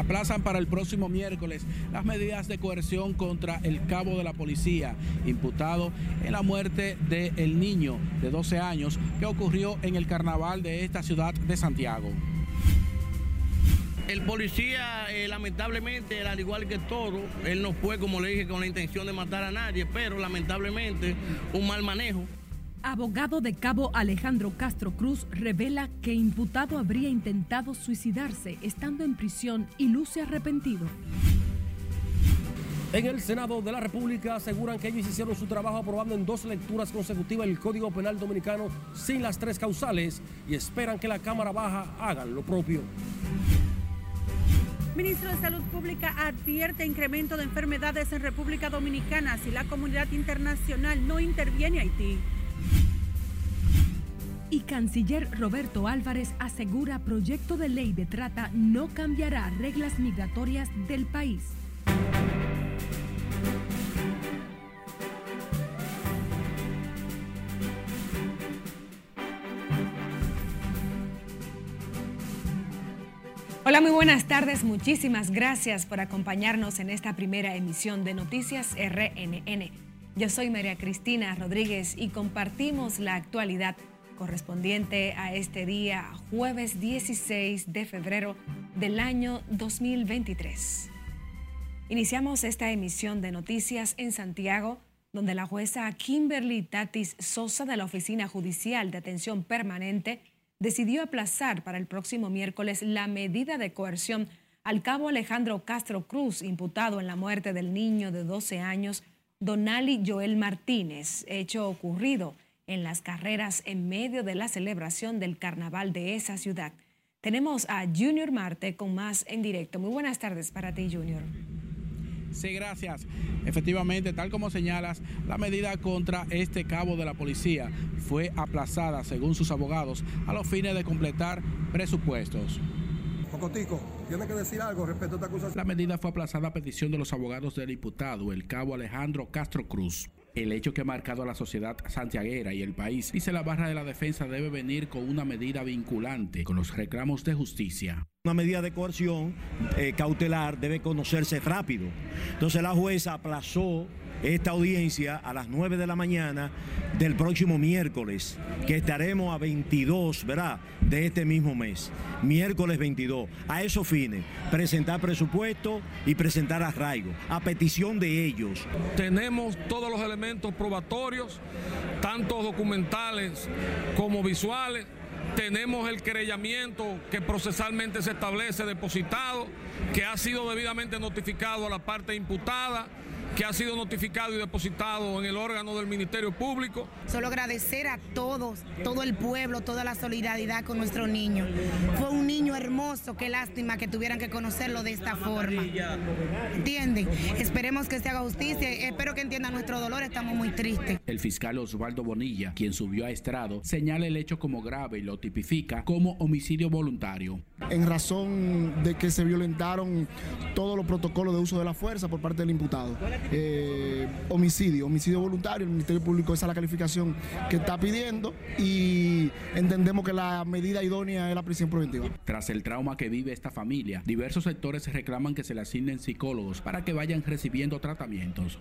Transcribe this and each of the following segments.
aplazan para el próximo miércoles las medidas de coerción contra el cabo de la policía, imputado en la muerte del niño de 12 años que ocurrió en el carnaval de esta ciudad de Santiago. El policía, eh, lamentablemente, al igual que todo, él no fue, como le dije, con la intención de matar a nadie, pero lamentablemente un mal manejo. Abogado de cabo Alejandro Castro Cruz revela que imputado habría intentado suicidarse estando en prisión y luce arrepentido. En el Senado de la República aseguran que ellos hicieron su trabajo aprobando en dos lecturas consecutivas el Código Penal Dominicano sin las tres causales y esperan que la Cámara Baja haga lo propio. Ministro de Salud Pública advierte incremento de enfermedades en República Dominicana si la comunidad internacional no interviene Haití. Y canciller Roberto Álvarez asegura proyecto de ley de trata no cambiará reglas migratorias del país. Hola, muy buenas tardes. Muchísimas gracias por acompañarnos en esta primera emisión de Noticias RNN. Yo soy María Cristina Rodríguez y compartimos la actualidad correspondiente a este día, jueves 16 de febrero del año 2023. Iniciamos esta emisión de noticias en Santiago, donde la jueza Kimberly Tatis Sosa de la Oficina Judicial de Atención Permanente decidió aplazar para el próximo miércoles la medida de coerción al cabo Alejandro Castro Cruz, imputado en la muerte del niño de 12 años, Donali Joel Martínez, hecho ocurrido en las carreras en medio de la celebración del carnaval de esa ciudad. Tenemos a Junior Marte con más en directo. Muy buenas tardes para ti, Junior. Sí, gracias. Efectivamente, tal como señalas, la medida contra este cabo de la policía fue aplazada, según sus abogados, a los fines de completar presupuestos. Cocotico, ¿tiene que decir algo respecto a esta acusación? La medida fue aplazada a petición de los abogados del imputado, el cabo Alejandro Castro Cruz. El hecho que ha marcado a la sociedad santiaguera y el país, dice la barra de la defensa, debe venir con una medida vinculante con los reclamos de justicia. Una medida de coerción eh, cautelar debe conocerse rápido. Entonces la jueza aplazó esta audiencia a las 9 de la mañana del próximo miércoles, que estaremos a 22, ¿verdad? De este mismo mes, miércoles 22. A esos fines, presentar presupuesto y presentar arraigo, a petición de ellos. Tenemos todos los elementos probatorios, tanto documentales como visuales. Tenemos el querellamiento que procesalmente se establece depositado, que ha sido debidamente notificado a la parte imputada que ha sido notificado y depositado en el órgano del Ministerio Público. Solo agradecer a todos, todo el pueblo, toda la solidaridad con nuestro niño. Fue un niño hermoso, qué lástima que tuvieran que conocerlo de esta forma. ¿Entienden? Esperemos que se haga justicia, espero que entiendan nuestro dolor, estamos muy tristes. El fiscal Osvaldo Bonilla, quien subió a estrado, señala el hecho como grave y lo tipifica como homicidio voluntario. En razón de que se violentaron todos los protocolos de uso de la fuerza por parte del imputado eh, homicidio, homicidio voluntario. El Ministerio Público esa es la calificación que está pidiendo y entendemos que la medida idónea es la prisión preventiva. Tras el trauma que vive esta familia, diversos sectores reclaman que se le asignen psicólogos para que vayan recibiendo tratamientos.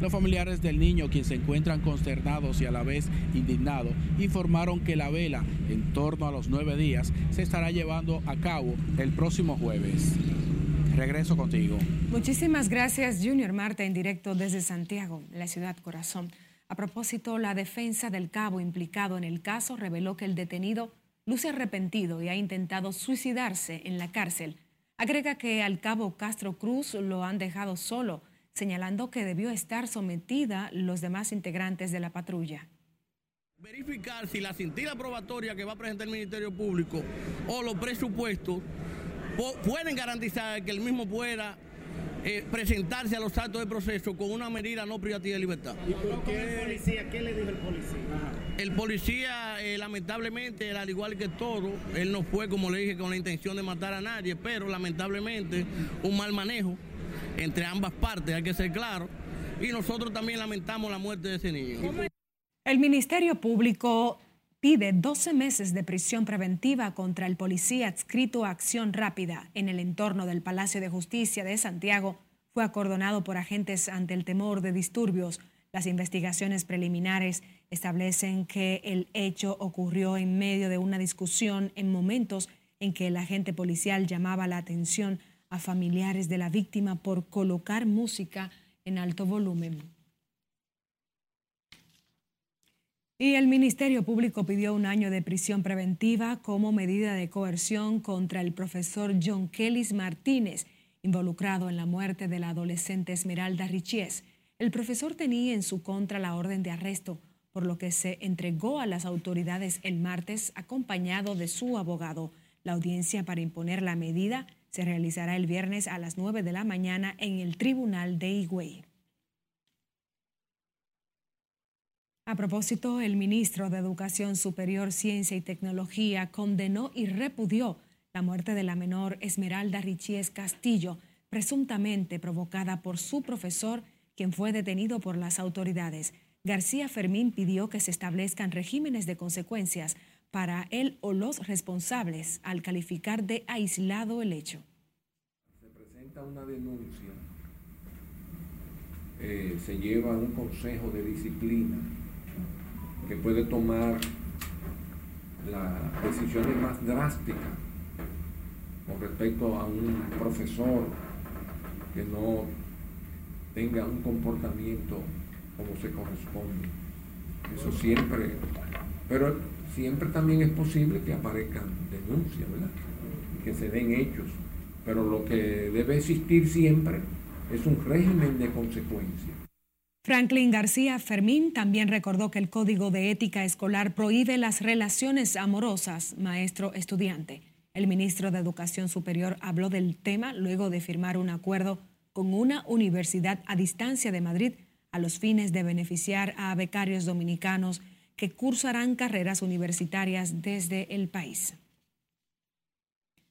Los familiares del niño, quienes se encuentran consternados y a la vez indignados, informaron que la vela, en torno a los nueve días, se estará llevando a cabo el próximo jueves. Regreso contigo. Muchísimas gracias, Junior Marta, en directo desde Santiago, la ciudad corazón. A propósito, la defensa del cabo implicado en el caso reveló que el detenido luce arrepentido y ha intentado suicidarse en la cárcel. Agrega que al cabo Castro Cruz lo han dejado solo, señalando que debió estar sometida los demás integrantes de la patrulla verificar si la cintila probatoria que va a presentar el Ministerio Público o los presupuestos pueden garantizar que el mismo pueda eh, presentarse a los actos de proceso con una medida no privativa de libertad. ¿Y por qué el policía? ¿Qué le dijo el policía? El policía, eh, lamentablemente, al igual que todo, él no fue, como le dije, con la intención de matar a nadie, pero lamentablemente un mal manejo entre ambas partes, hay que ser claro. Y nosotros también lamentamos la muerte de ese niño. El Ministerio Público pide 12 meses de prisión preventiva contra el policía adscrito a Acción Rápida en el entorno del Palacio de Justicia de Santiago. Fue acordonado por agentes ante el temor de disturbios. Las investigaciones preliminares establecen que el hecho ocurrió en medio de una discusión en momentos en que el agente policial llamaba la atención a familiares de la víctima por colocar música en alto volumen. Y el Ministerio Público pidió un año de prisión preventiva como medida de coerción contra el profesor John Kelly Martínez, involucrado en la muerte de la adolescente Esmeralda Richies. El profesor tenía en su contra la orden de arresto, por lo que se entregó a las autoridades el martes acompañado de su abogado. La audiencia para imponer la medida se realizará el viernes a las 9 de la mañana en el Tribunal de Higüey. A propósito, el ministro de Educación Superior, Ciencia y Tecnología condenó y repudió la muerte de la menor Esmeralda Richies Castillo, presuntamente provocada por su profesor, quien fue detenido por las autoridades. García Fermín pidió que se establezcan regímenes de consecuencias para él o los responsables al calificar de aislado el hecho. Se presenta una denuncia, eh, se lleva un consejo de disciplina que puede tomar las decisiones más drásticas con respecto a un profesor que no tenga un comportamiento como se corresponde. Eso siempre, pero siempre también es posible que aparezcan denuncias, ¿verdad? Y que se den hechos. Pero lo que debe existir siempre es un régimen de consecuencias. Franklin García Fermín también recordó que el Código de Ética Escolar prohíbe las relaciones amorosas maestro-estudiante. El ministro de Educación Superior habló del tema luego de firmar un acuerdo con una universidad a distancia de Madrid a los fines de beneficiar a becarios dominicanos que cursarán carreras universitarias desde el país.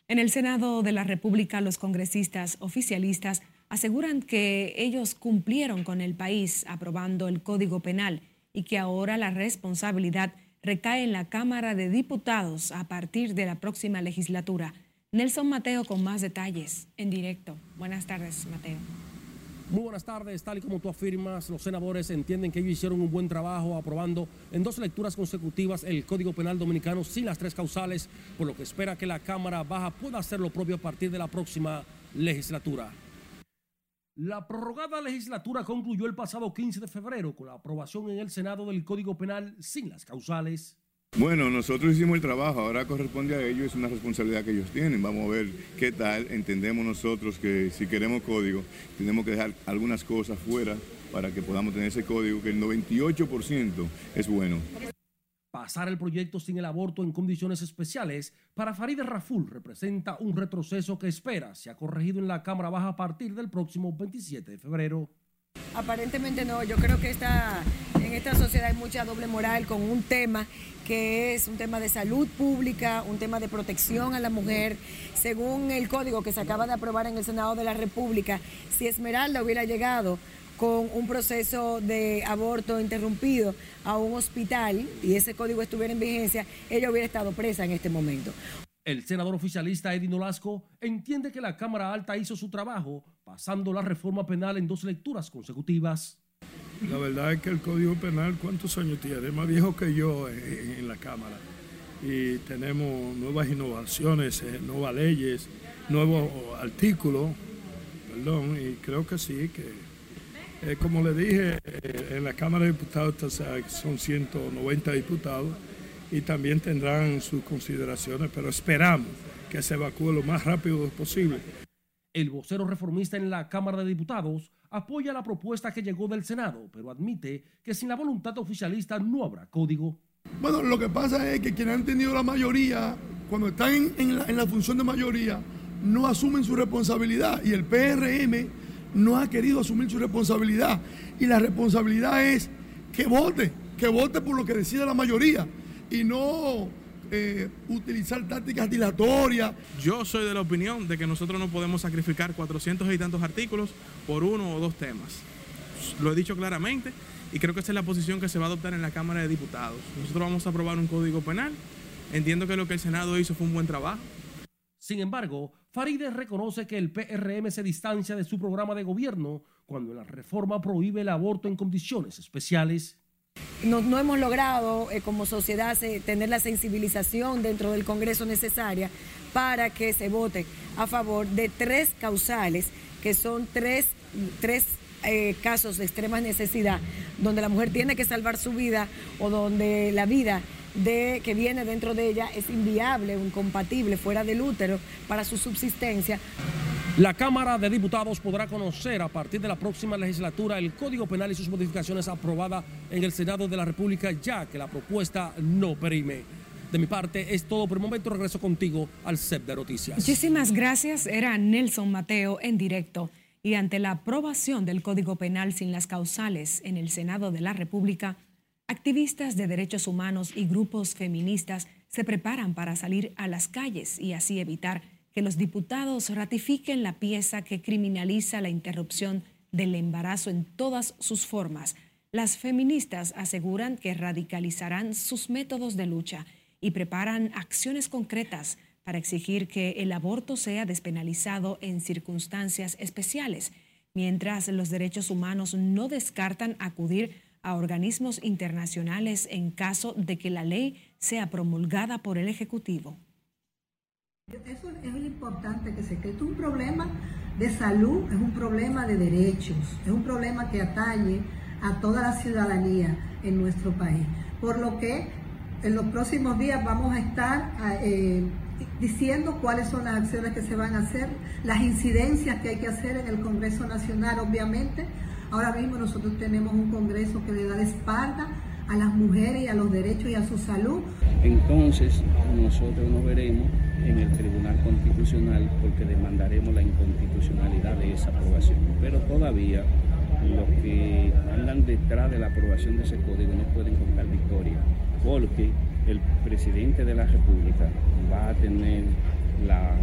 En el Senado de la República, los congresistas oficialistas aseguran que ellos cumplieron con el país aprobando el Código Penal y que ahora la responsabilidad recae en la Cámara de Diputados a partir de la próxima legislatura. Nelson Mateo con más detalles en directo. Buenas tardes, Mateo. Muy buenas tardes, tal y como tú afirmas, los senadores entienden que ellos hicieron un buen trabajo aprobando en dos lecturas consecutivas el Código Penal Dominicano sin las tres causales, por lo que espera que la Cámara Baja pueda hacer lo propio a partir de la próxima legislatura. La prorrogada legislatura concluyó el pasado 15 de febrero con la aprobación en el Senado del Código Penal sin las causales. Bueno, nosotros hicimos el trabajo, ahora corresponde a ellos, es una responsabilidad que ellos tienen. Vamos a ver qué tal. Entendemos nosotros que si queremos código, tenemos que dejar algunas cosas fuera para que podamos tener ese código, que el 98% es bueno. Pasar el proyecto sin el aborto en condiciones especiales para Farideh Raful representa un retroceso que espera se ha corregido en la Cámara Baja a partir del próximo 27 de febrero. Aparentemente no, yo creo que en esta sociedad hay mucha doble moral con un tema que es un tema de salud pública, un tema de protección a la mujer. Según el código que se acaba de aprobar en el Senado de la República, si Esmeralda hubiera llegado con un proceso de aborto interrumpido a un hospital y ese código estuviera en vigencia, ella hubiera estado presa en este momento. El senador oficialista Edino Lasco entiende que la Cámara Alta hizo su trabajo pasando la reforma penal en dos lecturas consecutivas. La verdad es que el Código Penal, ¿cuántos años tiene? Es más viejo que yo en, la Cámara. Y tenemos nuevas innovaciones, eh, nuevas leyes, nuevos artículos, perdón, y creo que sí, que eh, como le dije, eh, en la Cámara de Diputados son 190 diputados y también tendrán sus consideraciones, pero esperamos que se evacúe lo más rápido posible. El vocero reformista en la Cámara de Diputados apoya la propuesta que llegó del Senado, pero admite que sin la voluntad oficialista no habrá código. Bueno, lo que pasa es que quienes han tenido la mayoría, cuando están en, la, en la función de mayoría, no asumen su responsabilidad y el PRM no ha querido asumir su responsabilidad. Y la responsabilidad es que vote, que vote por lo que decide la mayoría y no eh, utilizar tácticas dilatorias. Yo soy de la opinión de que nosotros no podemos sacrificar 400 y tantos artículos por uno o dos temas. Lo he dicho claramente y creo que esa es la posición que se va a adoptar en la Cámara de Diputados. Nosotros vamos a aprobar un código penal. Entiendo que lo que el Senado hizo fue un buen trabajo. Sin embargo, Faride reconoce que el PRM se distancia de su programa de gobierno cuando la reforma prohíbe el aborto en condiciones especiales. No, hemos logrado eh, como sociedad tener la sensibilización dentro del Congreso necesaria para que se vote a favor de tres causales, que son tres, tres eh, casos de extrema necesidad, donde la mujer tiene que salvar su vida o donde la vida de, que viene dentro de ella es inviable o incompatible fuera del útero para su subsistencia. La Cámara de Diputados podrá conocer a partir de la próxima legislatura el Código Penal y sus modificaciones aprobada en el Senado de la República, ya que la propuesta no perime. De mi parte es todo por el momento. Regreso contigo al CEP de Noticias. Muchísimas gracias. Era Nelson Mateo en directo. Y ante la aprobación del Código Penal sin las causales en el Senado de la República, activistas de derechos humanos y grupos feministas se preparan para salir a las calles y así evitar que los diputados ratifiquen la pieza que criminaliza la interrupción del embarazo en todas sus formas. Las feministas aseguran que radicalizarán sus métodos de lucha y preparan acciones concretas para exigir que el aborto sea despenalizado en circunstancias especiales, mientras los derechos humanos no descartan acudir a organismos internacionales en caso de que la ley sea promulgada por el Ejecutivo. Eso es muy importante que se cree. Esto es un problema de salud, es un problema de derechos, es un problema que atañe a toda la ciudadanía en nuestro país. Por lo que en los próximos días vamos a estar eh, diciendo cuáles son las acciones que se van a hacer, las incidencias que hay que hacer en el Congreso Nacional, obviamente. Ahora mismo nosotros tenemos un Congreso que le da la espalda a las mujeres y a los derechos y a su salud. Entonces nosotros nos veremos en el Tribunal Constitucional porque demandaremos la inconstitucionalidad de esa aprobación. Pero todavía los que andan detrás de la aprobación de ese código no pueden contar victoria, porque el presidente de la República va a tener la,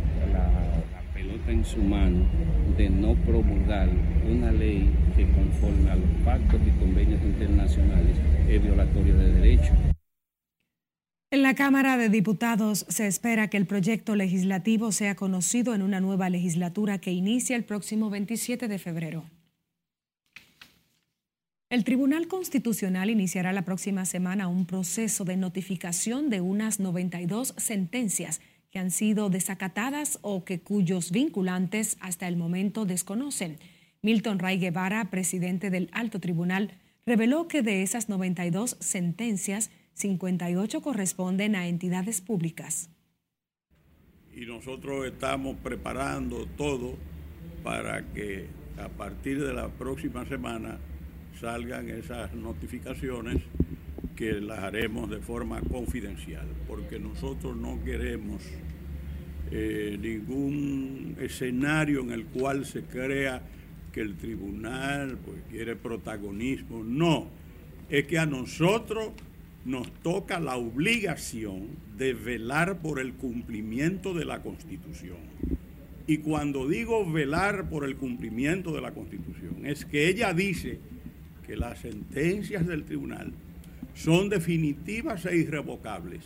en su mano de no promulgar una ley que conforme a los pactos y convenios internacionales es violatorio de derechos. En la Cámara de Diputados se espera que el proyecto legislativo sea conocido en una nueva legislatura que inicia el próximo 27 de febrero. El Tribunal Constitucional iniciará la próxima semana un proceso de notificación de unas 92 sentencias han sido desacatadas o que cuyos vinculantes hasta el momento desconocen. Milton Ray Guevara, presidente del Alto Tribunal, reveló que de esas 92 sentencias, 58 corresponden a entidades públicas. Y nosotros estamos preparando todo para que a partir de la próxima semana salgan esas notificaciones que las haremos de forma confidencial, porque nosotros no queremos eh, ningún escenario en el cual se crea que el tribunal pues, quiere protagonismo. No, es que a nosotros nos toca la obligación de velar por el cumplimiento de la Constitución. Y cuando digo velar por el cumplimiento de la Constitución, es que ella dice que las sentencias del tribunal son definitivas e irrevocables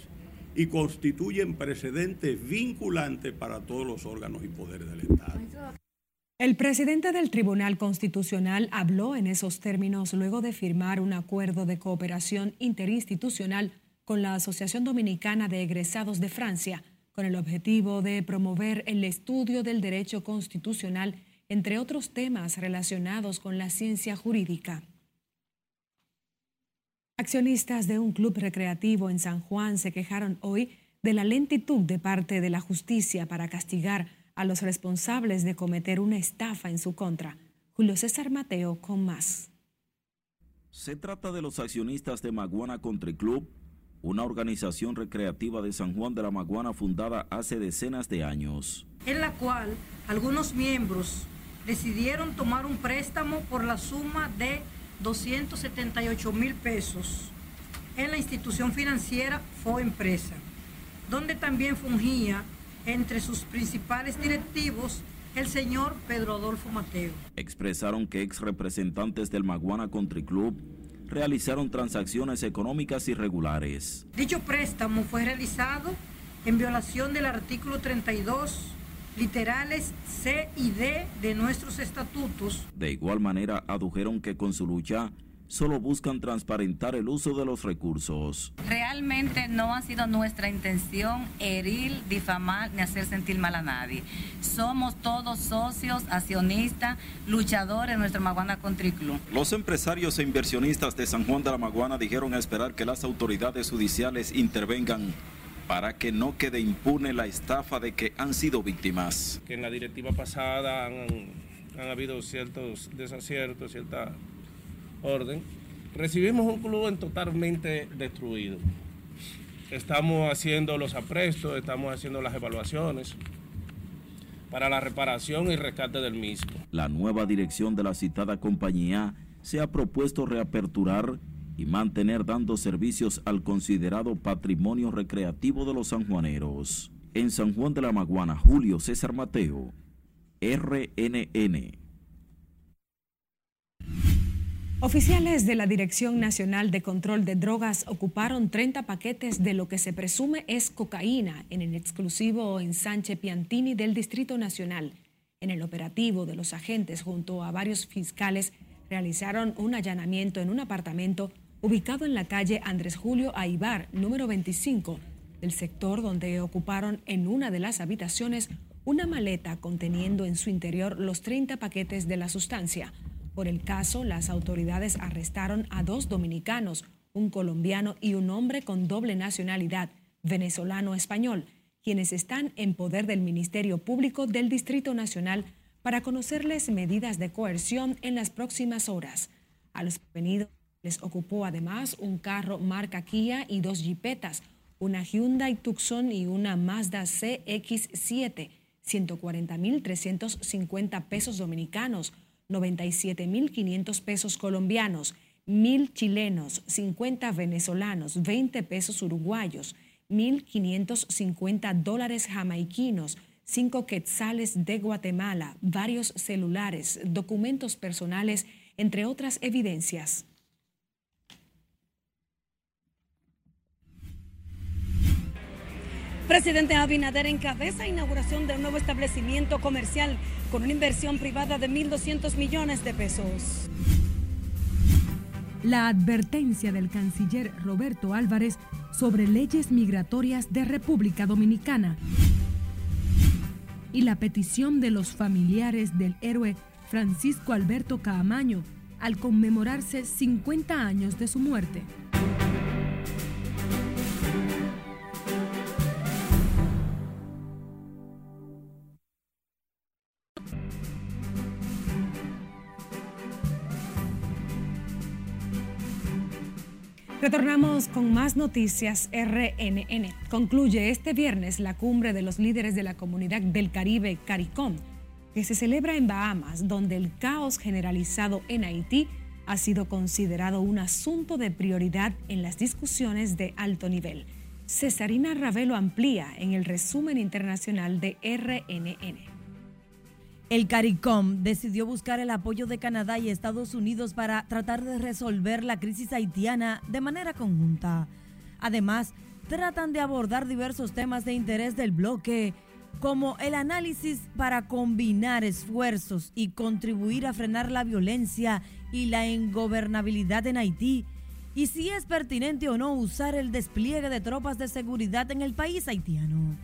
y constituyen precedentes vinculantes para todos los órganos y poderes del Estado. El presidente del Tribunal Constitucional habló en esos términos luego de firmar un acuerdo de cooperación interinstitucional con la Asociación Dominicana de Egresados de Francia, con el objetivo de promover el estudio del derecho constitucional, entre otros temas relacionados con la ciencia jurídica. Accionistas de un club recreativo en San Juan se quejaron hoy de la lentitud de parte de la justicia para castigar a los responsables de cometer una estafa en su contra. Julio César Mateo con más. Se trata de los accionistas de Maguana Country Club, una organización recreativa de San Juan de la Maguana fundada hace decenas de años. En la cual algunos miembros decidieron tomar un préstamo por la suma de 278 mil pesos en la institución financiera Fo Empresa, donde también fungía entre sus principales directivos el señor Pedro Adolfo Mateo. Expresaron que ex representantes del Maguana Country Club realizaron transacciones económicas irregulares. Dicho préstamo fue realizado en violación del artículo 32 literales C y D de nuestros estatutos. De igual manera, adujeron que con su lucha solo buscan transparentar el uso de los recursos. Realmente no ha sido nuestra intención herir, difamar ni hacer sentir mal a nadie. Somos todos socios, accionistas, luchadores de nuestro Maguana Country Club. Los empresarios e inversionistas de San Juan de la Maguana dijeron esperar que las autoridades judiciales intervengan para que no quede impune la estafa de que han sido víctimas. Que en la directiva pasada han, han habido ciertos desaciertos, cierta orden, recibimos un club totalmente destruido. Estamos haciendo los aprestos, estamos haciendo las evaluaciones para la reparación y rescate del mismo. La nueva dirección de la citada compañía se ha propuesto reaperturar y mantener dando servicios al considerado patrimonio recreativo de los sanjuaneros. En San Juan de la Maguana, Julio César Mateo, RNN. Oficiales de la Dirección Nacional de Control de Drogas ocuparon 30 paquetes de lo que se presume es cocaína en el exclusivo ensanche Piantini del Distrito Nacional. En el operativo de los agentes junto a varios fiscales realizaron un allanamiento en un apartamento ubicado en la calle Andrés Julio Aibar, número 25, del sector donde ocuparon en una de las habitaciones una maleta conteniendo en su interior los 30 paquetes de la sustancia. Por el caso, las autoridades arrestaron a dos dominicanos, un colombiano y un hombre con doble nacionalidad, venezolano-español, quienes están en poder del Ministerio Público del Distrito Nacional para conocerles medidas de coerción en las próximas horas. A los detenidos les ocupó además un carro marca Kia y dos jipetas, una Hyundai Tucson y una Mazda CX7, 140.350 pesos dominicanos, 97.500 pesos colombianos, 1.000 chilenos, 50 venezolanos, 20 pesos uruguayos, 1.550 dólares jamaiquinos, 5 quetzales de Guatemala, varios celulares, documentos personales, entre otras evidencias. Presidente Abinader encabeza inauguración de un nuevo establecimiento comercial con una inversión privada de 1.200 millones de pesos. La advertencia del canciller Roberto Álvarez sobre leyes migratorias de República Dominicana y la petición de los familiares del héroe Francisco Alberto Caamaño al conmemorarse 50 años de su muerte. Retornamos con más noticias RNN. Concluye este viernes la cumbre de los líderes de la comunidad del Caribe, CARICOM, que se celebra en Bahamas, donde el caos generalizado en Haití ha sido considerado un asunto de prioridad en las discusiones de alto nivel. Cesarina Ravelo amplía en el resumen internacional de RNN. El CARICOM decidió buscar el apoyo de Canadá y Estados Unidos para tratar de resolver la crisis haitiana de manera conjunta. Además, tratan de abordar diversos temas de interés del bloque, como el análisis para combinar esfuerzos y contribuir a frenar la violencia y la ingobernabilidad en Haití, y si es pertinente o no usar el despliegue de tropas de seguridad en el país haitiano.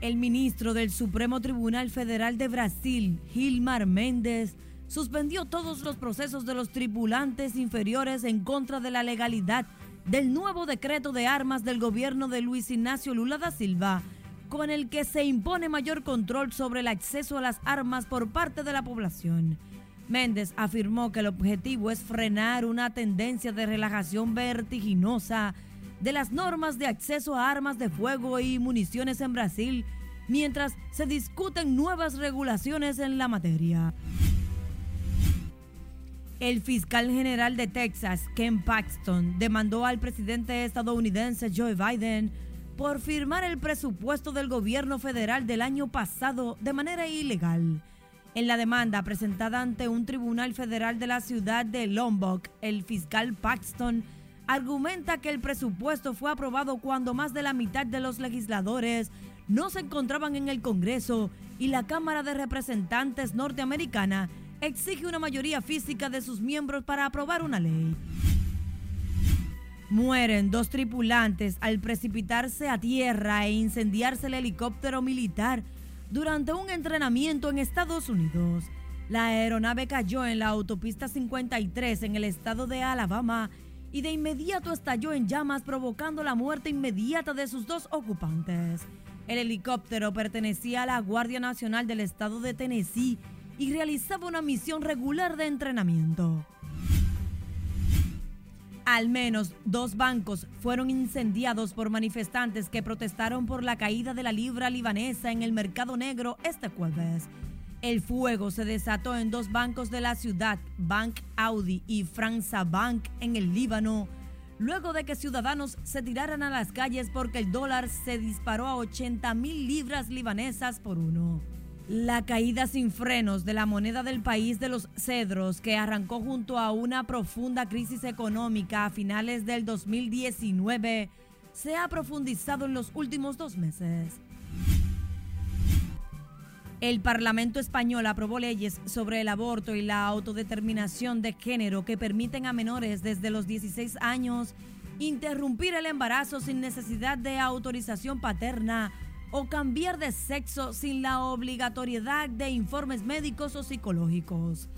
El ministro del Supremo Tribunal Federal de Brasil, Gilmar Méndez, suspendió todos los procesos de los tripulantes inferiores en contra de la legalidad del nuevo decreto de armas del gobierno de Luis Ignacio Lula da Silva, con el que se impone mayor control sobre el acceso a las armas por parte de la población. Méndez afirmó que el objetivo es frenar una tendencia de relajación vertiginosa de las normas de acceso a armas de fuego y municiones en Brasil mientras se discuten nuevas regulaciones en la materia. El fiscal general de Texas, Ken Paxton, demandó al presidente estadounidense Joe Biden por firmar el presupuesto del gobierno federal del año pasado de manera ilegal. En la demanda presentada ante un tribunal federal de la ciudad de Lombok, el fiscal Paxton argumenta que el presupuesto fue aprobado cuando más de la mitad de los legisladores no se encontraban en el Congreso y la Cámara de Representantes norteamericana exige una mayoría física de sus miembros para aprobar una ley. Mueren dos tripulantes al precipitarse a tierra e incendiarse el helicóptero militar durante un entrenamiento en Estados Unidos. La aeronave cayó en la autopista 53 en el estado de Alabama y de inmediato estalló en llamas provocando la muerte inmediata de sus dos ocupantes. El helicóptero pertenecía a la Guardia Nacional del estado de Tennessee y realizaba una misión regular de entrenamiento. Al menos dos bancos fueron incendiados por manifestantes que protestaron por la caída de la libra libanesa en el mercado negro este jueves. El fuego se desató en dos bancos de la ciudad, Bank Audi y Franza Bank en el Líbano, luego de que ciudadanos se tiraran a las calles porque el dólar se disparó a 80 mil libras libanesas por uno. La caída sin frenos de la moneda del país de los cedros, que arrancó junto a una profunda crisis económica a finales del 2019, se ha profundizado en los últimos dos meses. El Parlamento español aprobó leyes sobre el aborto y la autodeterminación de género que permiten a menores desde los 16 años interrumpir el embarazo sin necesidad de autorización paterna o cambiar de sexo sin la obligatoriedad de informes médicos o psicológicos.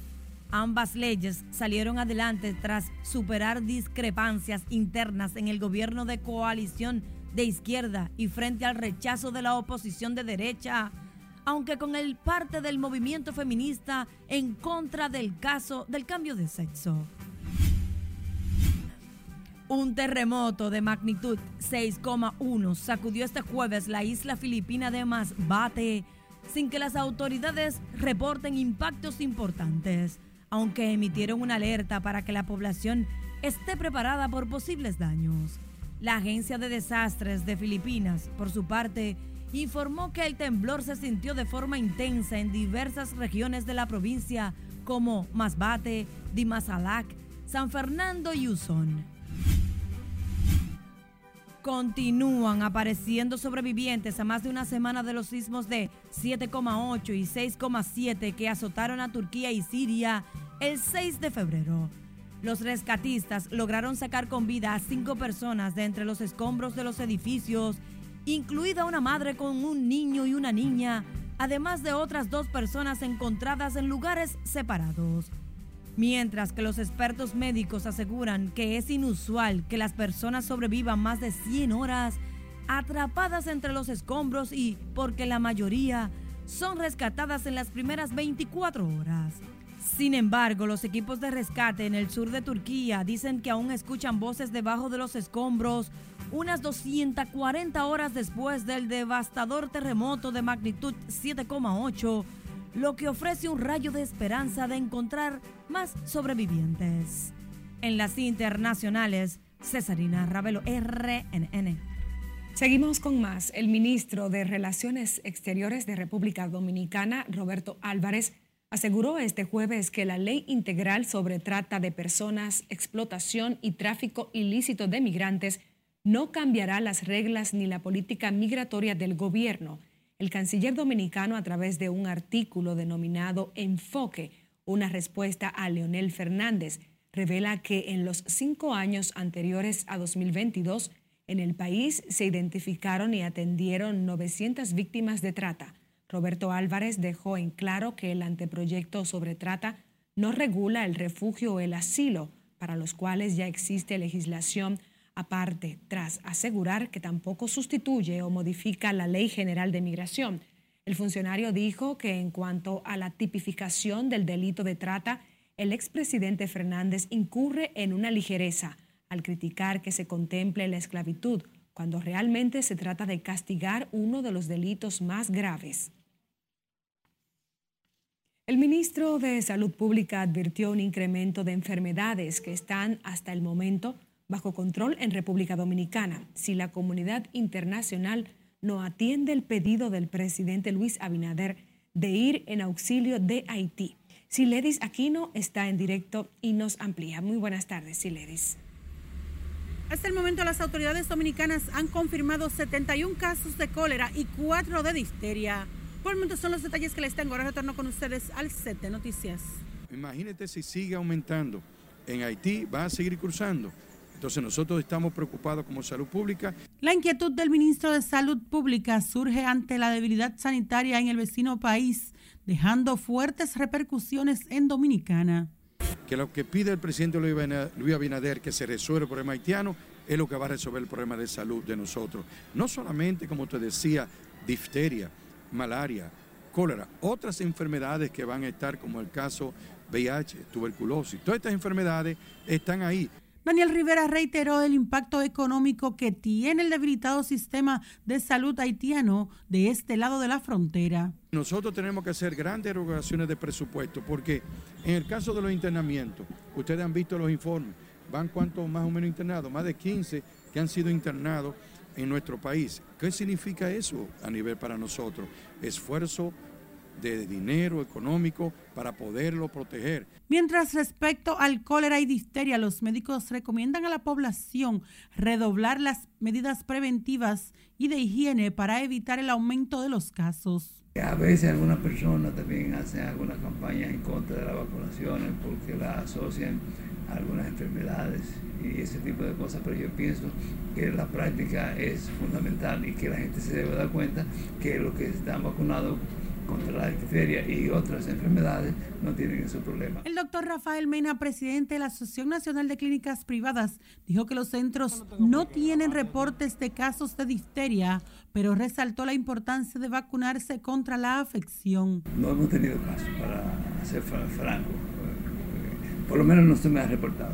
Ambas leyes salieron adelante tras superar discrepancias internas en el gobierno de coalición de izquierda y frente al rechazo de la oposición de derecha, aunque con el parte del movimiento feminista en contra del caso del cambio de sexo. Un terremoto de magnitud 6,1 sacudió este jueves la isla filipina de Masbate sin que las autoridades reporten impactos importantes, aunque emitieron una alerta para que la población esté preparada por posibles daños. La Agencia de Desastres de Filipinas, por su parte, informó que el temblor se sintió de forma intensa en diversas regiones de la provincia como Masbate, Dimasalac, San Fernando y Uzón. Continúan apareciendo sobrevivientes a más de una semana de los sismos de 7,8 y 6,7 que azotaron a Turquía y Siria el 6 de febrero. Los rescatistas lograron sacar con vida a cinco personas de entre los escombros de los edificios, incluida una madre con un niño y una niña, además de otras dos personas encontradas en lugares separados. Mientras que los expertos médicos aseguran que es inusual que las personas sobrevivan más de 100 horas atrapadas entre los escombros y porque la mayoría son rescatadas en las primeras 24 horas. Sin embargo, los equipos de rescate en el sur de Turquía dicen que aún escuchan voces debajo de los escombros unas 240 horas después del devastador terremoto de magnitud 7,8 lo que ofrece un rayo de esperanza de encontrar más sobrevivientes. En las internacionales, Cesarina Ravelo, RNN. Seguimos con más. El ministro de Relaciones Exteriores de República Dominicana, Roberto Álvarez, aseguró este jueves que la ley integral sobre trata de personas, explotación y tráfico ilícito de migrantes no cambiará las reglas ni la política migratoria del gobierno el canciller dominicano, a través de un artículo denominado Enfoque, una respuesta a Leonel Fernández, revela que en los cinco años anteriores a 2022, en el país se identificaron y atendieron 900 víctimas de trata. Roberto Álvarez dejó en claro que el anteproyecto sobre trata no regula el refugio o el asilo, para los cuales ya existe legislación aparte, tras asegurar que tampoco sustituye o modifica la Ley General de Migración. El funcionario dijo que en cuanto a la tipificación del delito de trata, el expresidente Fernández incurre en una ligereza al criticar que se contemple la esclavitud, cuando realmente se trata de castigar uno de los delitos más graves. El ministro de Salud Pública advirtió un incremento de enfermedades que están hasta el momento bajo control en República Dominicana si la comunidad internacional no atiende el pedido del presidente Luis Abinader de ir en auxilio de Haití. Siledis Aquino está en directo y nos amplía. Muy buenas tardes, Siledis. Hasta el momento las autoridades dominicanas han confirmado 71 casos de cólera y 4 de difteria. Por el momento son los detalles que les tengo. Ahora retorno con ustedes al set de noticias. Imagínate si sigue aumentando. En Haití va a seguir cruzando. Entonces nosotros estamos preocupados como salud pública. La inquietud del ministro de Salud Pública surge ante la debilidad sanitaria en el vecino país, dejando fuertes repercusiones en Dominicana que lo que pide el presidente Luis Abinader que se resuelva el problema haitiano es lo que va a resolver el problema de salud de nosotros. No solamente, como te decía, difteria, malaria, cólera, otras enfermedades que van a estar, como el caso VIH, tuberculosis. Todas estas enfermedades están ahí. Daniel Rivera reiteró el impacto económico que tiene el debilitado sistema de salud haitiano de este lado de la frontera. Nosotros tenemos que hacer grandes erogaciones de presupuesto porque en el caso de los internamientos, ustedes han visto los informes, van cuántos más o menos internados, más de 15 que han sido internados en nuestro país. ¿Qué significa eso a nivel para nosotros? Esfuerzo de dinero económico para poderlo proteger. Mientras respecto al cólera y difteria, los médicos recomiendan a la población redoblar las medidas preventivas y de higiene para evitar el aumento de los casos. A veces algunas personas también hacen algunas campañas en contra de las vacunaciones porque las asocian a algunas enfermedades y ese tipo de cosas, pero yo pienso que la práctica es fundamental y que la gente se debe dar cuenta que los que están vacunados contra la difteria y otras enfermedades no tienen ese problema. El doctor Rafael Mena, presidente de la Asociación Nacional de Clínicas Privadas, dijo que los centros no tienen reportes de casos de difteria, pero resaltó la importancia de vacunarse contra la afección. No hemos tenido casos, para ser franco. Por lo menos no se me ha reportado.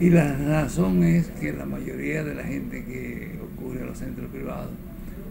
Y la razón es que la mayoría de la gente que ocurre en los centros privados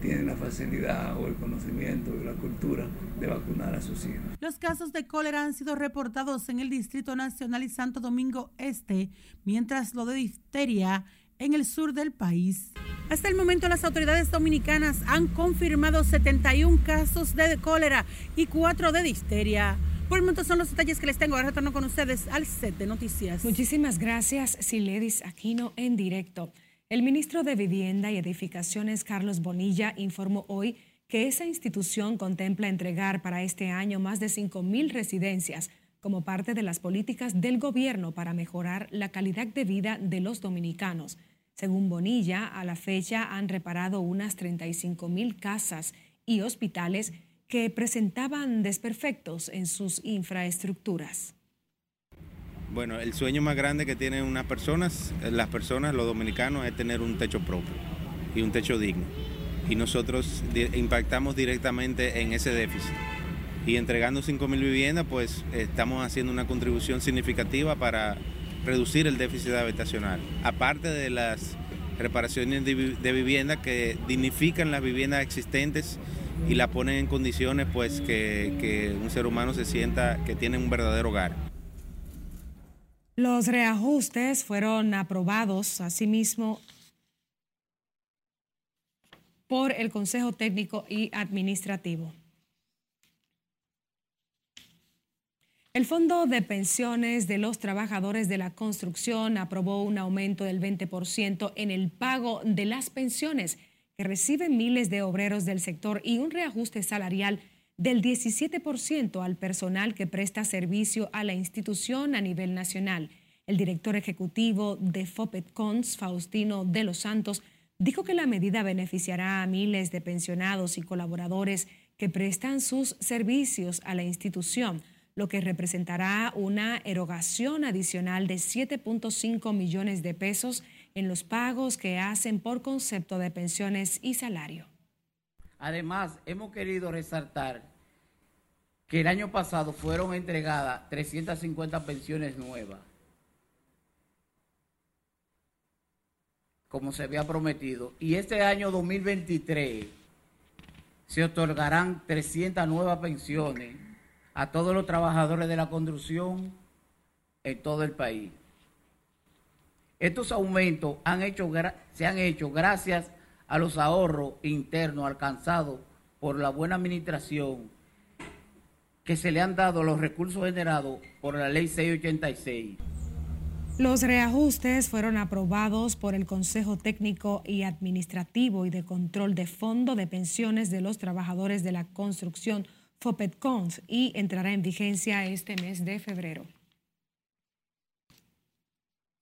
tienen la facilidad o el conocimiento y la cultura de vacunar a sus hijos. Los casos de cólera han sido reportados en el Distrito Nacional y Santo Domingo Este, mientras lo de difteria en el sur del país. Hasta el momento las autoridades dominicanas han confirmado 71 casos de cólera y 4 de difteria. Por el momento son los detalles que les tengo. Ahora retorno con ustedes al set de noticias. Muchísimas gracias, Siledis Aquino, en directo. El ministro de Vivienda y Edificaciones, Carlos Bonilla, informó hoy que esa institución contempla entregar para este año más de 5.000 residencias como parte de las políticas del gobierno para mejorar la calidad de vida de los dominicanos. Según Bonilla, a la fecha han reparado unas 35.000 casas y hospitales que presentaban desperfectos en sus infraestructuras. Bueno, el sueño más grande que tienen unas personas, las personas, los dominicanos, es tener un techo propio y un techo digno. Y nosotros impactamos directamente en ese déficit. Y entregando 5.000 viviendas, pues estamos haciendo una contribución significativa para reducir el déficit habitacional. Aparte de las reparaciones de vivienda que dignifican las viviendas existentes y la ponen en condiciones pues que, que un ser humano se sienta que tiene un verdadero hogar. Los reajustes fueron aprobados asimismo por el Consejo Técnico y Administrativo. El Fondo de Pensiones de los Trabajadores de la Construcción aprobó un aumento del 20% en el pago de las pensiones que reciben miles de obreros del sector y un reajuste salarial del 17% al personal que presta servicio a la institución a nivel nacional. El director ejecutivo de FOPETCONS, Faustino de los Santos, dijo que la medida beneficiará a miles de pensionados y colaboradores que prestan sus servicios a la institución, lo que representará una erogación adicional de 7.5 millones de pesos en los pagos que hacen por concepto de pensiones y salario. Además, hemos querido resaltar que el año pasado fueron entregadas 350 pensiones nuevas, como se había prometido, y este año 2023 se otorgarán 300 nuevas pensiones a todos los trabajadores de la construcción en todo el país. Estos aumentos se han hecho gracias a los ahorros internos alcanzados por la buena administración que se le han dado los recursos generados por la ley 686. Los reajustes fueron aprobados por el Consejo Técnico y Administrativo y de Control de Fondo de Pensiones de los Trabajadores de la Construcción, FOPETCONS, y entrará en vigencia este mes de febrero.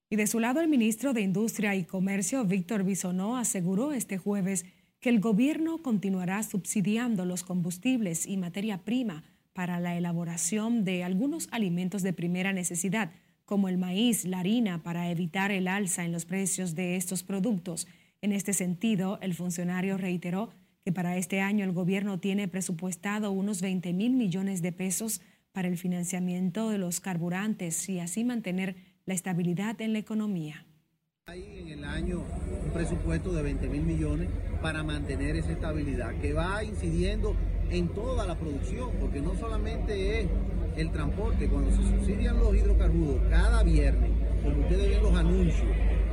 Y de su lado, el ministro de Industria y Comercio, Víctor Bisonó, aseguró este jueves que el gobierno continuará subsidiando los combustibles y materia prima para la elaboración de algunos alimentos de primera necesidad, como el maíz, la harina, para evitar el alza en los precios de estos productos. En este sentido, el funcionario reiteró que para este año el gobierno tiene presupuestado unos 20 mil millones de pesos para el financiamiento de los carburantes y así mantener la estabilidad en la economía. Hay en el año un presupuesto de 20 mil millones para mantener esa estabilidad, que va incidiendo en toda la producción, porque no solamente es el transporte, cuando se subsidian los hidrocarburos cada viernes, como ustedes ven los anuncios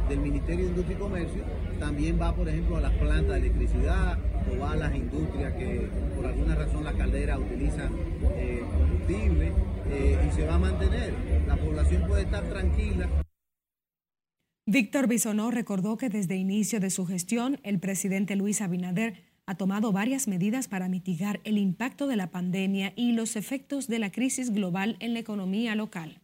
del Ministerio de Industria y Comercio, también va, por ejemplo, a las plantas de electricidad a las industrias que por alguna razón las calderas utilizan eh, combustible eh, y se va a mantener. La población puede estar tranquila. Víctor Bisonó recordó que desde inicio de su gestión, el presidente Luis Abinader ha tomado varias medidas para mitigar el impacto de la pandemia y los efectos de la crisis global en la economía local.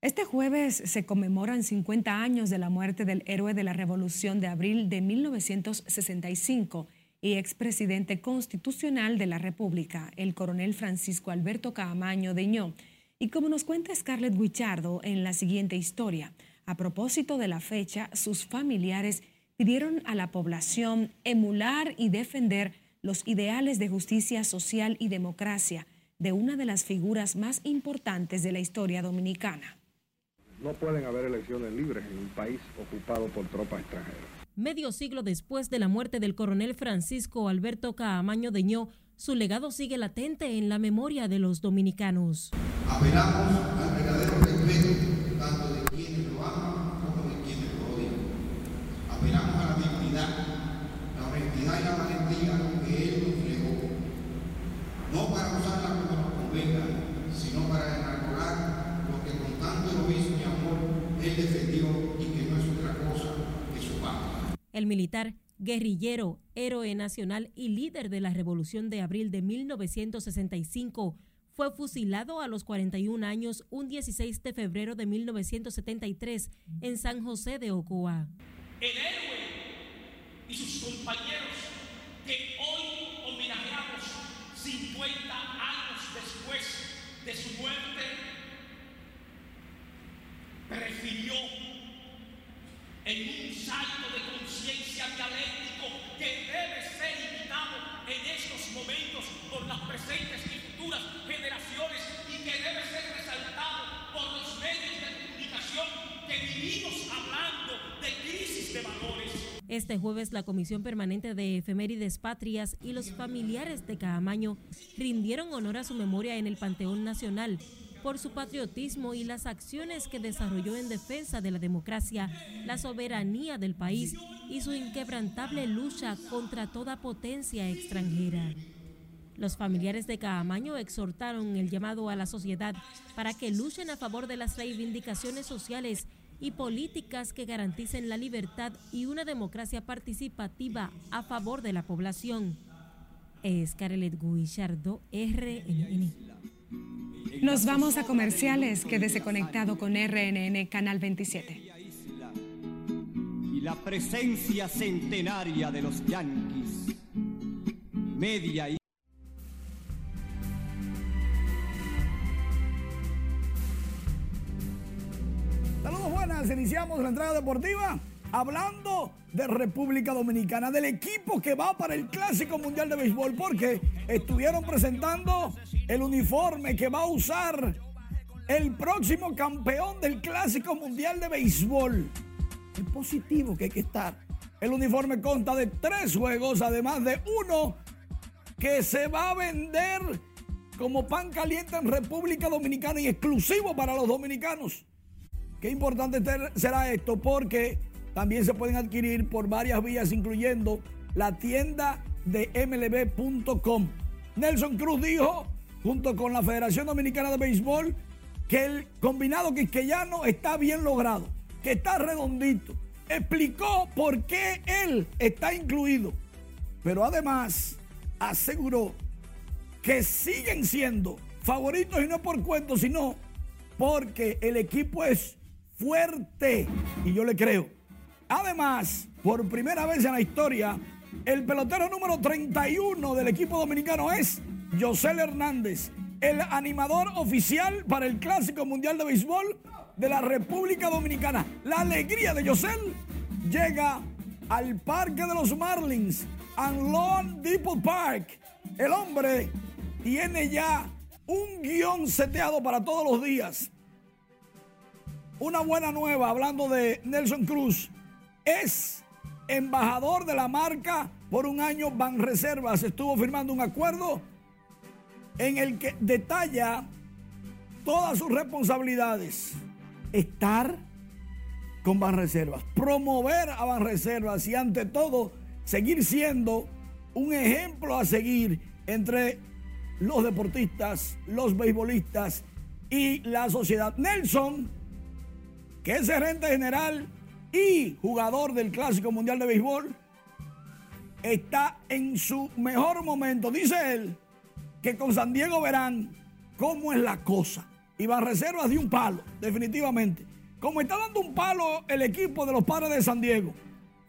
Este jueves se conmemoran 50 años de la muerte del héroe de la Revolución de Abril de 1965 y expresidente constitucional de la República, el coronel Francisco Alberto Caamaño Deñó. Y como nos cuenta Scarlett Guichardo en la siguiente historia, a propósito de la fecha, sus familiares pidieron a la población emular y defender los ideales de justicia social y democracia de una de las figuras más importantes de la historia dominicana. No pueden haber elecciones libres en un país ocupado por tropas extranjeras. Medio siglo después de la muerte del coronel Francisco Alberto Caamaño Deñó, su legado sigue latente en la memoria de los dominicanos. Apelamos al verdadero respeto tanto de quienes lo aman como de quienes lo odian. Apelamos a la dignidad, la honestidad y la valentía que él nos legó, no para usarla como nos convenga, sino para enarbolar lo que con tanto heroísmo y amor él defendió y que no es otra cosa que su patria. El militar guerrillero, héroe nacional y líder de la Revolución de Abril de 1965, fue fusilado a los 41 años un 16 de febrero de 1973 en San José de Ocoa. El héroe y sus compañeros que hoy homenajeamos 50 años después de su muerte, prefirió en un salto de conciencia dialéctico que debe ser imitado en estos momentos por las presentes y futuras generaciones y que debe ser resaltado por los medios de comunicación que vivimos hablando de crisis de valores. Este jueves la Comisión Permanente de Efemérides Patrias y los familiares de Caamaño rindieron honor a su memoria en el Panteón Nacional por su patriotismo y las acciones que desarrolló en defensa de la democracia, la soberanía del país y su inquebrantable lucha contra toda potencia extranjera. Los familiares de Caamaño exhortaron el llamado a la sociedad para que luchen a favor de las reivindicaciones sociales y políticas que garanticen la libertad y una democracia participativa a favor de la población. Es Carelet Guillardo, RNN. Nos vamos a comerciales. Quédese conectado con RNN Canal 27. Y la presencia centenaria de los yanquis. Media y Saludos buenas, iniciamos la entrada deportiva hablando de República Dominicana, del equipo que va para el Clásico Mundial de Béisbol, porque estuvieron presentando el uniforme que va a usar el próximo campeón del Clásico Mundial de Béisbol. Es positivo que hay que estar. El uniforme consta de tres juegos, además de uno que se va a vender como pan caliente en República Dominicana y exclusivo para los dominicanos. Qué importante será esto porque también se pueden adquirir por varias vías, incluyendo la tienda de MLB.com. Nelson Cruz dijo, junto con la Federación Dominicana de Béisbol, que el combinado quisqueyano está bien logrado, que está redondito. Explicó por qué él está incluido, pero además aseguró que siguen siendo favoritos y no por cuento, sino porque el equipo es fuerte y yo le creo. Además, por primera vez en la historia, el pelotero número 31 del equipo dominicano es José Hernández, el animador oficial para el Clásico Mundial de Béisbol de la República Dominicana. La alegría de Yosel llega al Parque de los Marlins, and Lawn Depot Park. El hombre tiene ya un guion seteado para todos los días. Una buena nueva, hablando de Nelson Cruz, es embajador de la marca por un año Banreservas. Estuvo firmando un acuerdo en el que detalla todas sus responsabilidades. Estar con Banreservas, promover a Banreservas y ante todo seguir siendo un ejemplo a seguir entre los deportistas, los beisbolistas y la sociedad. Nelson, que es gerente general y jugador del Clásico Mundial de Béisbol, está en su mejor momento. Dice él que con San Diego verán cómo es la cosa. Y van reservas de un palo, definitivamente. Como está dando un palo el equipo de los padres de San Diego,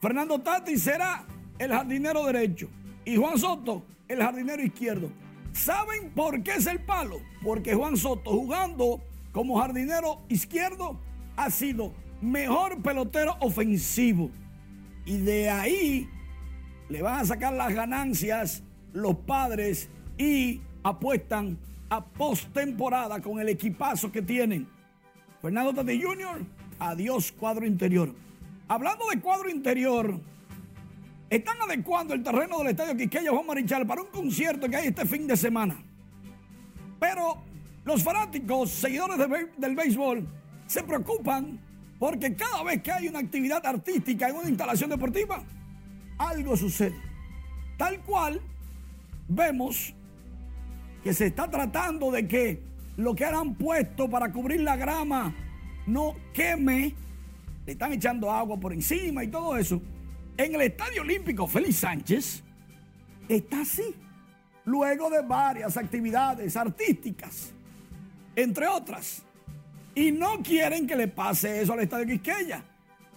Fernando Tati será el jardinero derecho y Juan Soto el jardinero izquierdo. ¿Saben por qué es el palo? Porque Juan Soto jugando como jardinero izquierdo ha sido mejor pelotero ofensivo. Y de ahí le van a sacar las ganancias los padres y apuestan a postemporada con el equipazo que tienen. Fernando Tati Jr., adiós cuadro interior. Hablando de cuadro interior, están adecuando el terreno del Estadio Quiqueya Juan Marichal para un concierto que hay este fin de semana. Pero los fanáticos, seguidores del béisbol, se preocupan porque cada vez que hay una actividad artística en una instalación deportiva, algo sucede. Tal cual vemos que se está tratando de que lo que han puesto para cubrir la grama no queme, le están echando agua por encima y todo eso. En el Estadio Olímpico Félix Sánchez está así, luego de varias actividades artísticas, entre otras. Y no quieren que le pase eso al Estadio Quisqueya,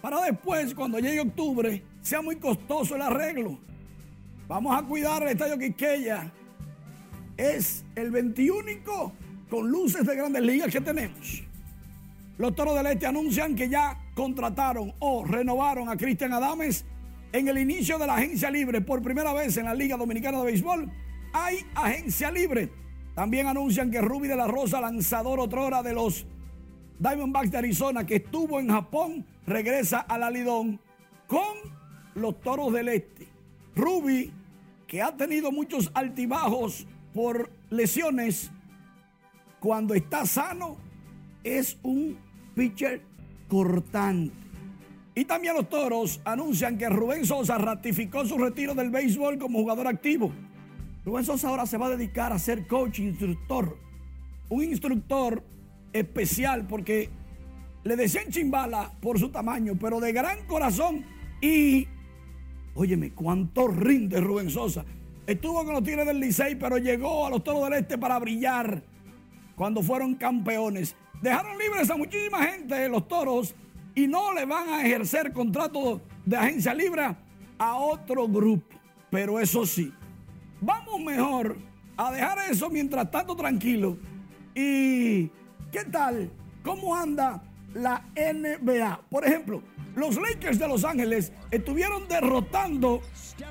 para después, cuando llegue octubre, sea muy costoso el arreglo. Vamos a cuidar el Estadio Quisqueya. Es el 21 con luces de grandes ligas que tenemos. Los Toros del Este anuncian que ya contrataron o renovaron a Cristian Adames en el inicio de la agencia libre. Por primera vez en la Liga Dominicana de Béisbol hay agencia libre. También anuncian que Ruby de la Rosa, lanzador otrora de los Diamondbacks de Arizona, que estuvo en Japón, regresa a la Lidón con los Toros del Este. Ruby, que ha tenido muchos altibajos por lesiones, cuando está sano, es un pitcher cortante. Y también los toros anuncian que Rubén Sosa ratificó su retiro del béisbol como jugador activo. Rubén Sosa ahora se va a dedicar a ser coach, instructor. Un instructor especial porque le decían chimbala por su tamaño, pero de gran corazón. Y, óyeme, cuánto rinde Rubén Sosa. Estuvo con los Tigres del Licey, pero llegó a los Toros del Este para brillar cuando fueron campeones. Dejaron libres a muchísima gente los Toros y no le van a ejercer contrato de agencia libre a otro grupo. Pero eso sí, vamos mejor a dejar eso mientras tanto tranquilo. ¿Y qué tal? ¿Cómo anda la NBA? Por ejemplo, los Lakers de Los Ángeles estuvieron derrotando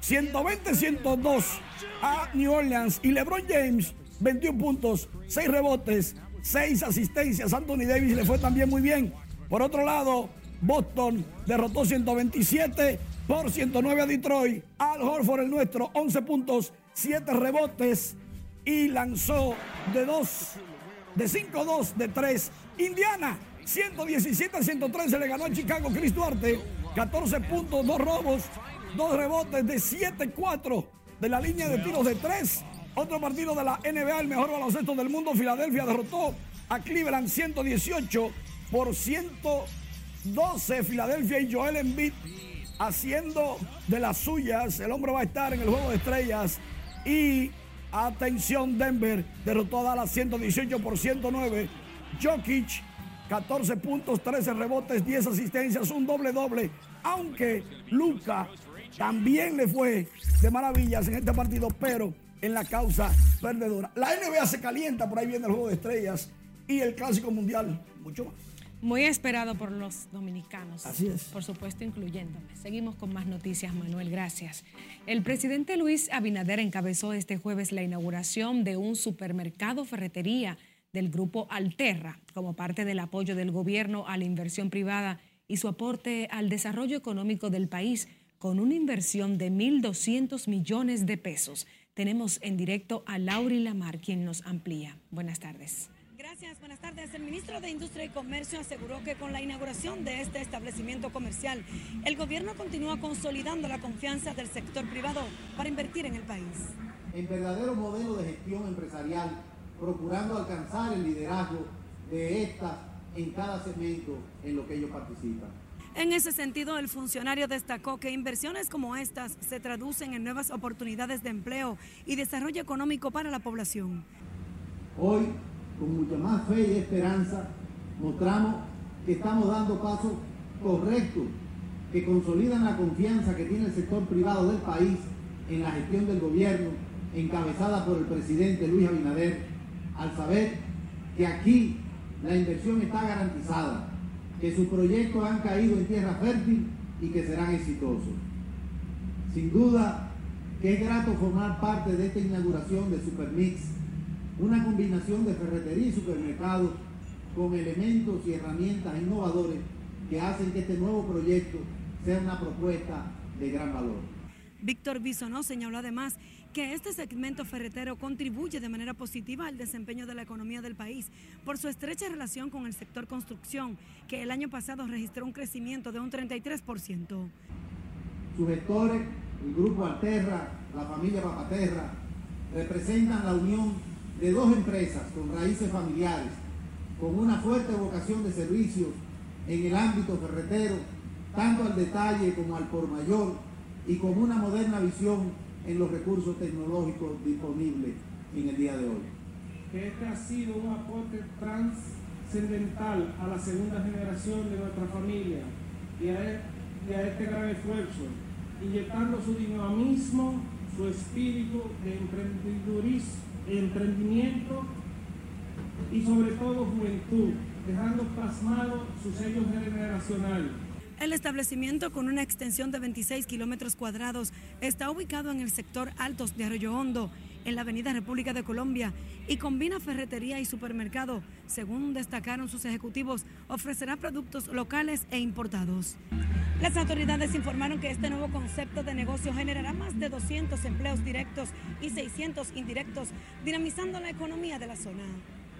120-102 a New Orleans y LeBron James 21 puntos, 6 rebotes, 6 asistencias. Anthony Davis le fue también muy bien. Por otro lado, Boston derrotó 127 por 109 a Detroit. Al Horford, el nuestro, 11 puntos, 7 rebotes y lanzó de 2, de 5-2, de 3. Indiana, 117 a 113 le ganó a Chicago Chris Duarte. 14 puntos, 2 robos, 2 rebotes de 7-4. de la línea de tiros de tres. Otro partido de la NBA, el mejor baloncesto del mundo. Filadelfia derrotó a Cleveland 118 por 112. Filadelfia y Joel Embiid haciendo de las suyas. El hombre va a estar en el juego de estrellas. Y atención, Denver derrotó a Dallas 118 por 109. Jokic, 14 puntos, 13 rebotes, 10 asistencias, un doble doble. Aunque Luca también le fue de maravillas en este partido, pero en la causa perdedora. La NBA se calienta, por ahí viene el juego de estrellas y el clásico mundial, mucho más. Muy esperado por los dominicanos. Así es. Por supuesto, incluyéndome. Seguimos con más noticias, Manuel. Gracias. El presidente Luis Abinader encabezó este jueves la inauguración de un supermercado ferretería del grupo Alterra como parte del apoyo del gobierno a la inversión privada y su aporte al desarrollo económico del país con una inversión de 1.200 millones de pesos. Tenemos en directo a Lauri Lamar, quien nos amplía. Buenas tardes. Gracias, buenas tardes. El ministro de Industria y Comercio aseguró que con la inauguración de este establecimiento comercial, el gobierno continúa consolidando la confianza del sector privado para invertir en el país. En verdadero modelo de gestión empresarial, procurando alcanzar el liderazgo de esta en cada segmento en lo que ellos participan. En ese sentido, el funcionario destacó que inversiones como estas se traducen en nuevas oportunidades de empleo y desarrollo económico para la población. Hoy, con mucha más fe y esperanza, mostramos que estamos dando pasos correctos que consolidan la confianza que tiene el sector privado del país en la gestión del gobierno, encabezada por el presidente Luis Abinader, al saber que aquí la inversión está garantizada, que sus proyectos han caído en tierra fértil y que serán exitosos. Sin duda que es grato formar parte de esta inauguración de Supermix, una combinación de ferretería y supermercados con elementos y herramientas innovadores que hacen que este nuevo proyecto sea una propuesta de gran valor. Víctor Bisonó señaló además que este segmento ferretero contribuye de manera positiva al desempeño de la economía del país por su estrecha relación con el sector construcción, que el año pasado registró un crecimiento de un 33%. Sus gestores, el Grupo Alterra, la familia Papaterra, representan la unión de dos empresas con raíces familiares, con una fuerte vocación de servicios en el ámbito ferretero, tanto al detalle como al por mayor, y con una moderna visión en los recursos tecnológicos disponibles en el día de hoy. Este ha sido un aporte trascendental a la segunda generación de nuestra familia y a, y a este gran esfuerzo, inyectando su dinamismo, su espíritu de emprendimiento y sobre todo juventud, dejando plasmado su sello generacional. El establecimiento, con una extensión de 26 kilómetros cuadrados, está ubicado en el sector Altos de Arroyo Hondo, en la Avenida República de Colombia, y combina ferretería y supermercado. Según destacaron sus ejecutivos, ofrecerá productos locales e importados. Las autoridades informaron que este nuevo concepto de negocio generará más de 200 empleos directos y 600 indirectos, dinamizando la economía de la zona.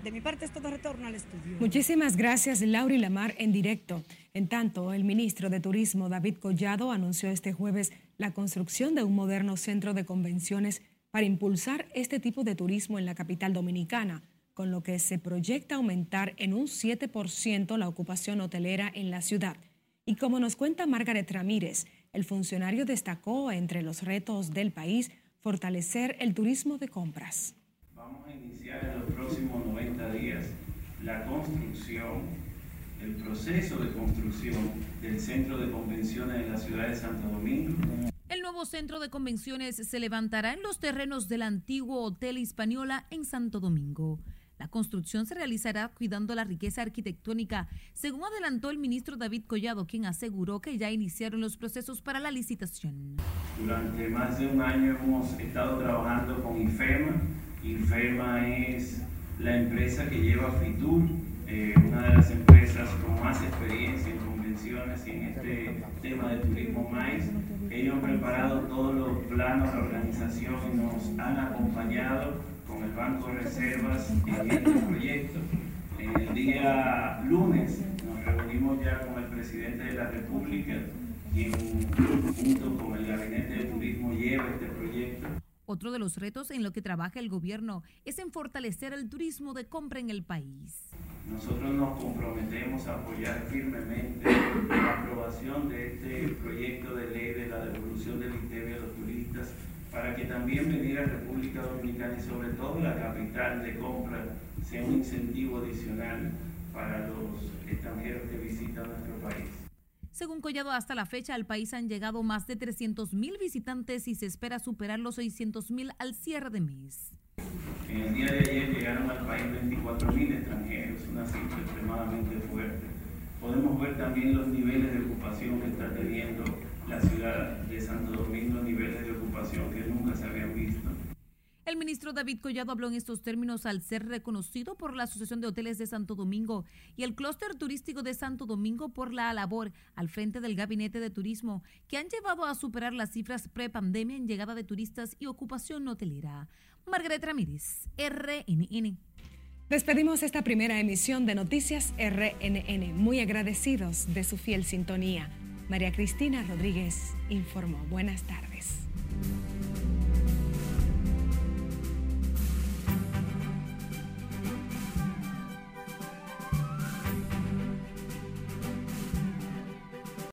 De mi parte es todo retorno al estudio. Muchísimas gracias, Lauri Lamar, en directo. En tanto, el ministro de Turismo, David Collado, anunció este jueves la construcción de un moderno centro de convenciones para impulsar este tipo de turismo en la capital dominicana, con lo que se proyecta aumentar en un 7% la ocupación hotelera en la ciudad. Y como nos cuenta Margaret Ramírez, el funcionario destacó entre los retos del país fortalecer el turismo de compras. Vamos a iniciar en los próximos 90 días la construcción, el proceso de construcción del centro de convenciones en la ciudad de Santo Domingo. El nuevo centro de convenciones se levantará en los terrenos del antiguo Hotel Hispaniola en Santo Domingo. La construcción se realizará cuidando la riqueza arquitectónica, según adelantó el ministro David Collado, quien aseguró que ya iniciaron los procesos para la licitación. Durante más de un año hemos estado trabajando con IFEMA. IFEMA es la empresa que lleva FITUR, eh, una de las empresas con más experiencia en convenciones y en este tema de turismo maíz. Ellos han preparado todos los planos de organización y nos han acompañado con el Banco de Reservas en este proyecto. El día lunes nos reunimos ya con el presidente de la República, quien junto con el Gabinete de Turismo. Otro de los retos en lo que trabaja el gobierno es en fortalecer el turismo de compra en el país. Nosotros nos comprometemos a apoyar firmemente la aprobación de este proyecto de ley de la devolución del ITV a los turistas para que también venir a República Dominicana y sobre todo la capital de compra sea un incentivo adicional para los extranjeros que visitan nuestro país. Según Collado, hasta la fecha al país han llegado más de 300 mil visitantes y se espera superar los 600 mil al cierre de mes. En el día de ayer llegaron al país 24 mil extranjeros, una cifra extremadamente fuerte. Podemos ver también los niveles de ocupación que está teniendo la ciudad de Santo Domingo, niveles de ocupación que nunca se habían visto. El ministro David Collado habló en estos términos al ser reconocido por la Asociación de Hoteles de Santo Domingo y el clúster turístico de Santo Domingo por la labor al frente del Gabinete de Turismo, que han llevado a superar las cifras pre-pandemia en llegada de turistas y ocupación hotelera. Margaret Ramírez, RNN. Despedimos esta primera emisión de Noticias RNN, muy agradecidos de su fiel sintonía. María Cristina Rodríguez informó. Buenas tardes.